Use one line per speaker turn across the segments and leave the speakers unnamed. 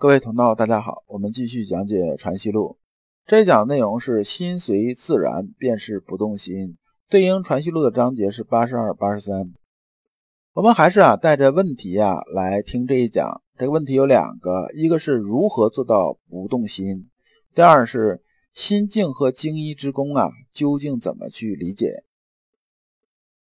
各位同道，大家好，我们继续讲解《传习录》。这一讲内容是“心随自然，便是不动心”，对应《传习录》的章节是八十二、八十三。我们还是啊带着问题啊来听这一讲。这个问题有两个，一个是如何做到不动心，第二是心境和精一之功啊究竟怎么去理解？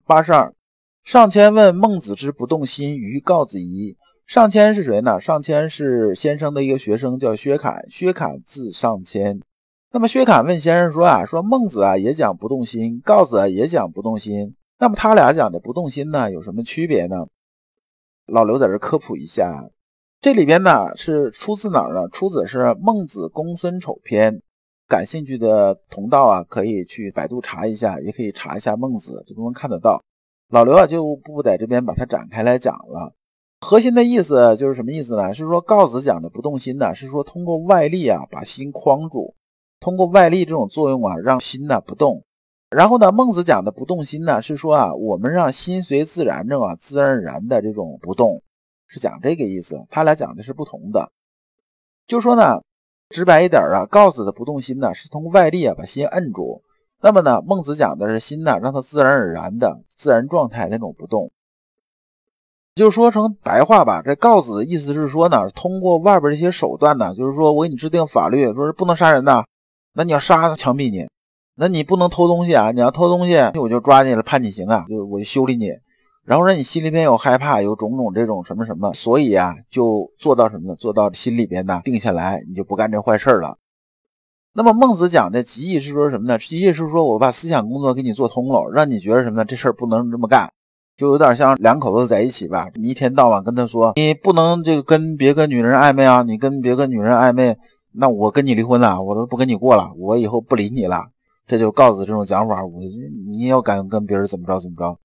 八十二，上谦问孟子之不动心于告子仪。上谦是谁呢？上谦是先生的一个学生，叫薛侃。薛侃字上谦。那么薛侃问先生说啊，说孟子啊也讲不动心，告子啊也讲不动心。那么他俩讲的不动心呢，有什么区别呢？老刘在这科普一下，这里边呢是出自哪儿呢？出自是《孟子公孙丑篇》。感兴趣的同道啊，可以去百度查一下，也可以查一下孟子，这都能看得到。老刘啊就不在这边把它展开来讲了。核心的意思就是什么意思呢？是说告子讲的不动心呢，是说通过外力啊把心框住，通过外力这种作用啊让心呢不动。然后呢，孟子讲的不动心呢，是说啊我们让心随自然这种自然而然的这种不动，是讲这个意思。他俩讲的是不同的。就说呢，直白一点啊，告子的不动心呢是通过外力啊把心摁住，那么呢，孟子讲的是心呢让它自然而然的自然状态那种不动。就说成白话吧，这告子的意思是说呢，通过外边这些手段呢，就是说我给你制定法律，说是不能杀人的，那你要杀枪毙你，那你不能偷东西啊，你要偷东西，我就抓你了，判你刑啊，就我就修理你，然后让你心里边有害怕，有种种这种什么什么，所以啊，就做到什么呢？做到心里边呢定下来，你就不干这坏事了。那么孟子讲的极意是说什么呢？极意是说我把思想工作给你做通了，让你觉得什么呢？这事儿不能这么干。就有点像两口子在一起吧，你一天到晚跟他说，你不能这个跟别个女人暧昧啊，你跟别个女人暧昧，那我跟你离婚了，我都不跟你过了，我以后不理你了。这就告诉这种讲法，我你要敢跟别人怎么着怎么着。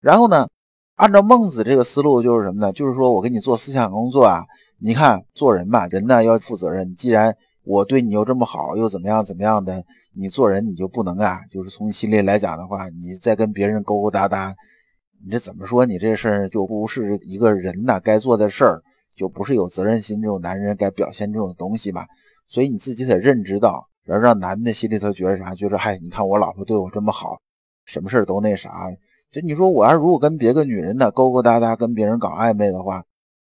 然后呢，按照孟子这个思路就是什么呢？就是说我给你做思想工作啊，你看做人吧，人呢要负责任。既然我对你又这么好，又怎么样怎么样的，你做人你就不能啊，就是从心里来讲的话，你再跟别人勾勾搭搭。你这怎么说？你这事儿就不是一个人呐该做的事儿，就不是有责任心这种男人该表现这种东西吧？所以你自己得认知到，然后让男的心里头觉得啥？觉得嗨，你看我老婆对我这么好，什么事儿都那啥。这你说我要如果跟别个女人呢勾勾搭搭，跟别人搞暧昧的话，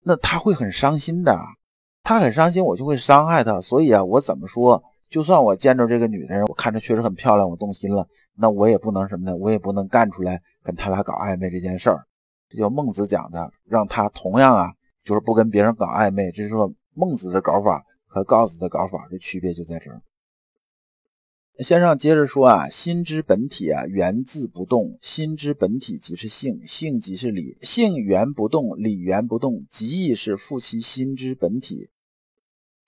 那他会很伤心的。他很伤心，我就会伤害他。所以啊，我怎么说？就算我见着这个女人，我看着确实很漂亮，我动心了，那我也不能什么呢？我也不能干出来。跟他俩搞暧昧这件事儿，这叫孟子讲的，让他同样啊，就是不跟别人搞暧昧。这是说孟子的搞法和告子的搞法的区别就在这儿。先生接着说啊，心之本体啊，源自不动。心之本体即是性，性即是理，性源不动，理源不动，即亦是复其心之本体。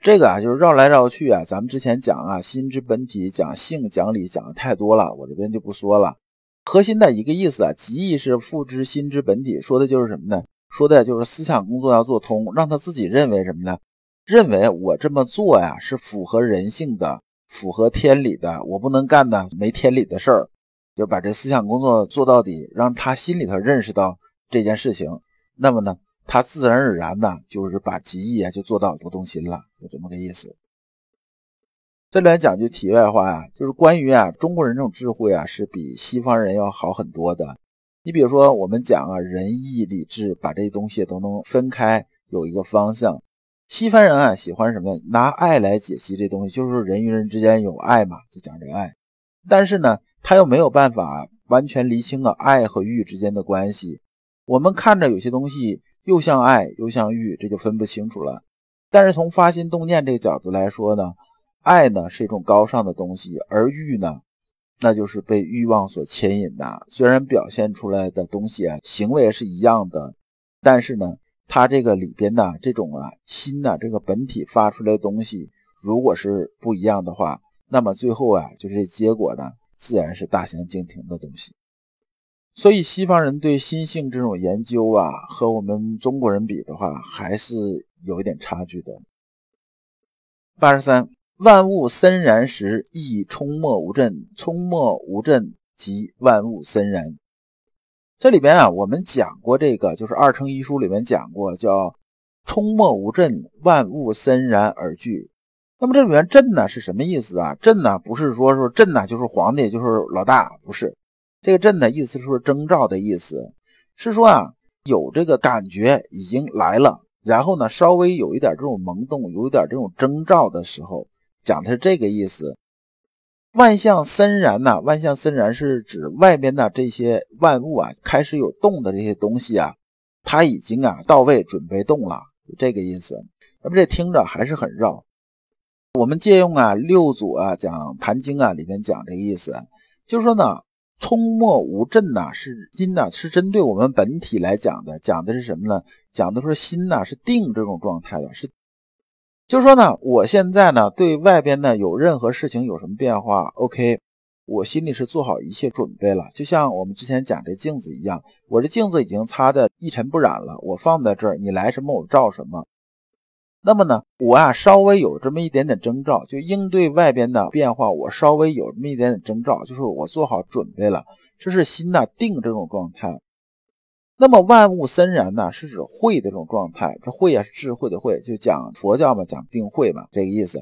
这个啊，就是绕来绕去啊，咱们之前讲啊，心之本体讲性讲理讲的太多了，我这边就不说了。核心的一个意思啊，极意是复之心之本体，说的就是什么呢？说的就是思想工作要做通，让他自己认为什么呢？认为我这么做呀是符合人性的，符合天理的，我不能干的没天理的事儿，就把这思想工作做到底，让他心里头认识到这件事情，那么呢，他自然而然呢就是把极意啊就做到不动心了，就这么个意思。这里来讲句题外话呀，就是关于啊中国人这种智慧啊，是比西方人要好很多的。你比如说，我们讲啊仁义礼智，把这些东西都能分开，有一个方向。西方人啊喜欢什么？拿爱来解析这东西，就是人与人之间有爱嘛，就讲这爱。但是呢，他又没有办法完全厘清了爱和欲之间的关系。我们看着有些东西又像爱又像欲，这就分不清楚了。但是从发心动念这个角度来说呢？爱呢是一种高尚的东西，而欲呢，那就是被欲望所牵引的。虽然表现出来的东西啊，行为是一样的，但是呢，它这个里边呢，这种啊心呐，这个本体发出来的东西，如果是不一样的话，那么最后啊，就是结果呢，自然是大相径庭的东西。所以西方人对心性这种研究啊，和我们中国人比的话，还是有一点差距的。八十三。万物森然时，亦冲没无震。冲没无震，即万物森然。这里边啊，我们讲过这个，就是《二程遗书》里面讲过，叫冲没无震，万物森然而聚。那么这里面震呢是什么意思啊？震呢不是说说震呢就是皇帝就是老大，不是这个震的意思是说征兆的意思，是说啊有这个感觉已经来了，然后呢稍微有一点这种萌动，有一点这种征兆的时候，讲的是这个意思。万象森然呐，万象森然是指外边的这些万物啊开始有动的这些东西啊，它已经啊到位准备动了，就这个意思。那么这听着还是很绕。我们借用啊六祖啊讲《坛经》啊里面讲这个意思，就是说呢，冲没无震呐，是心呐，是针对我们本体来讲的，讲的是什么呢？讲的是心呐是定这种状态的，是，就是说呢，我现在呢对外边呢有任何事情有什么变化，OK，我心里是做好一切准备了，就像我们之前讲这镜子一样，我这镜子已经擦的一尘不染了，我放在这儿，你来什么我照什么。那么呢，我啊稍微有这么一点点征兆，就应对外边的变化，我稍微有这么一点点征兆，就是我做好准备了，这是心呐定这种状态。那么万物森然呢，是指慧的这种状态，这慧啊是智慧的慧，就讲佛教嘛，讲定慧嘛，这个意思。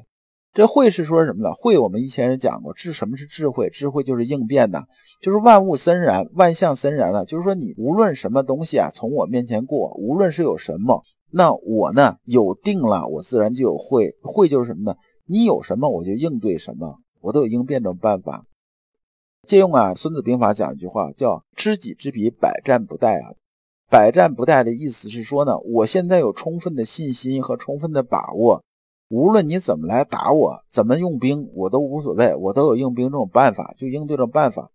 这慧是说什么呢？慧我们以前人讲过，智什么是智慧？智慧就是应变的，就是万物森然，万象森然了，就是说你无论什么东西啊从我面前过，无论是有什么。那我呢有定了，我自然就有会。会就是什么呢？你有什么我就应对什么，我都有应变的办法。借用啊《孙子兵法》讲一句话，叫“知己知彼，百战不殆”啊。百战不殆的意思是说呢，我现在有充分的信心和充分的把握，无论你怎么来打我，怎么用兵，我都无所谓，我都有应兵这种办法，就应对这种办法。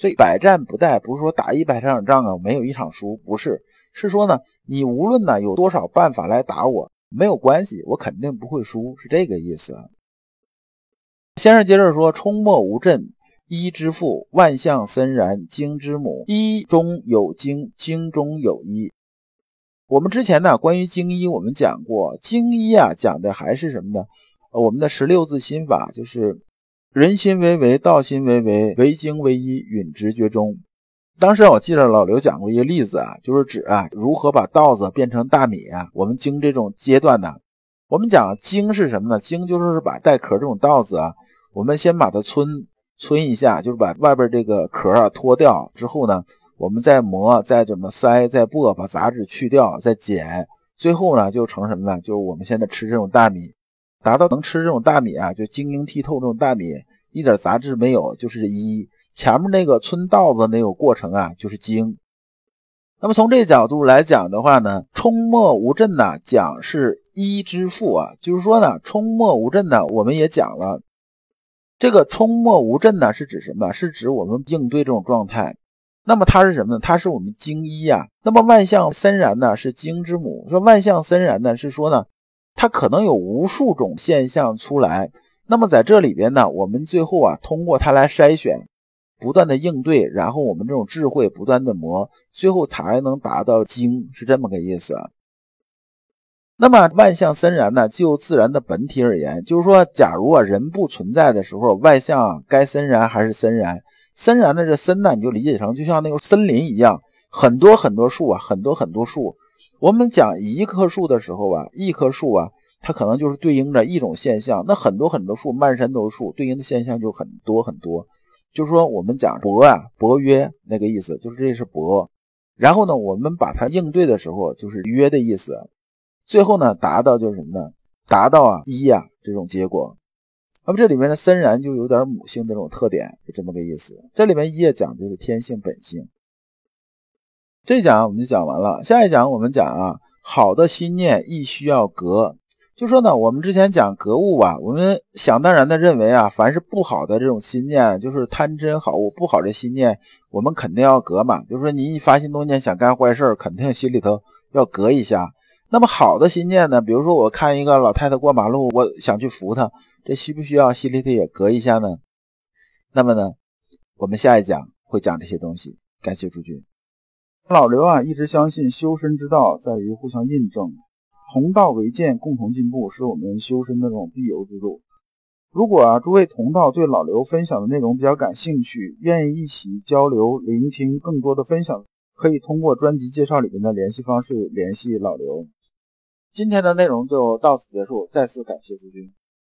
所以百战不殆不是说打一百场仗啊，没有一场输，不是。是说呢，你无论呢有多少办法来打我，没有关系，我肯定不会输，是这个意思。先生接着说：“冲没无震，一之父；万象森然，精之母。一中有精，精中有一。”我们之前呢，关于精一，我们讲过，精一啊，讲的还是什么呢？我们的十六字心法就是人心为为，道心为为，为精为一，允直觉中。当时我记得老刘讲过一个例子啊，就是指啊如何把稻子变成大米啊。我们经这种阶段呢，我们讲经是什么呢？经就是把带壳这种稻子啊，我们先把它汆汆一下，就是把外边这个壳啊脱掉之后呢，我们再磨，再怎么筛，再剥，把杂质去掉，再剪，最后呢就成什么呢？就是我们现在吃这种大米，达到能吃这种大米啊，就晶莹剔透这种大米，一点杂质没有，就是一。前面那个村稻子那个过程啊，就是精。那么从这角度来讲的话呢，冲没无震呢，讲是一之父啊，就是说呢，冲没无震呢，我们也讲了，这个冲没无震呢是指什么？是指我们应对这种状态。那么它是什么呢？它是我们精一呀。那么万象森然呢，是精之母。说万象森然呢，是说呢，它可能有无数种现象出来。那么在这里边呢，我们最后啊，通过它来筛选。不断的应对，然后我们这种智慧不断的磨，最后才能达到精，是这么个意思。那么万象森然呢？就自然的本体而言，就是说，假如啊人不存在的时候，万象该森然还是森然？森然的这森呢，你就理解成就像那个森林一样，很多很多树啊，很多很多树。我们讲一棵树的时候啊，一棵树啊，它可能就是对应着一种现象。那很多很多树，漫山都是树，对应的现象就很多很多。就是说，我们讲伯啊，伯约那个意思，就是这是伯。然后呢，我们把它应对的时候，就是约的意思。最后呢，达到就是什么呢？达到啊一啊这种结果。那么这里面的森然就有点母性这种特点，就这么个意思。这里面一讲就是天性本性。这讲我们就讲完了，下一讲我们讲啊，好的心念亦需要格。就说呢，我们之前讲格物吧，我们想当然的认为啊，凡是不好的这种心念，就是贪嗔好恶不好的心念，我们肯定要格嘛。就是说，你一发心动念想干坏事肯定心里头要格一下。那么好的心念呢，比如说我看一个老太太过马路，我想去扶她，这需不需要心里头也格一下呢？那么呢，我们下一讲会讲这些东西。感谢诸君。老刘啊，一直相信修身之道在于互相印证。同道为鉴，共同进步，是我们修身的这种必由之路。如果啊，诸位同道对老刘分享的内容比较感兴趣，愿意一起交流、聆听更多的分享，可以通过专辑介绍里面的联系方式联系老刘。今天的内容就到此结束，再次感谢诸君。